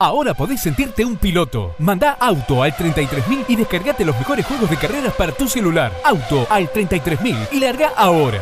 Ahora podés sentirte un piloto. Manda auto al 33000 y descargate los mejores juegos de carreras para tu celular. Auto al 33000 y larga ahora.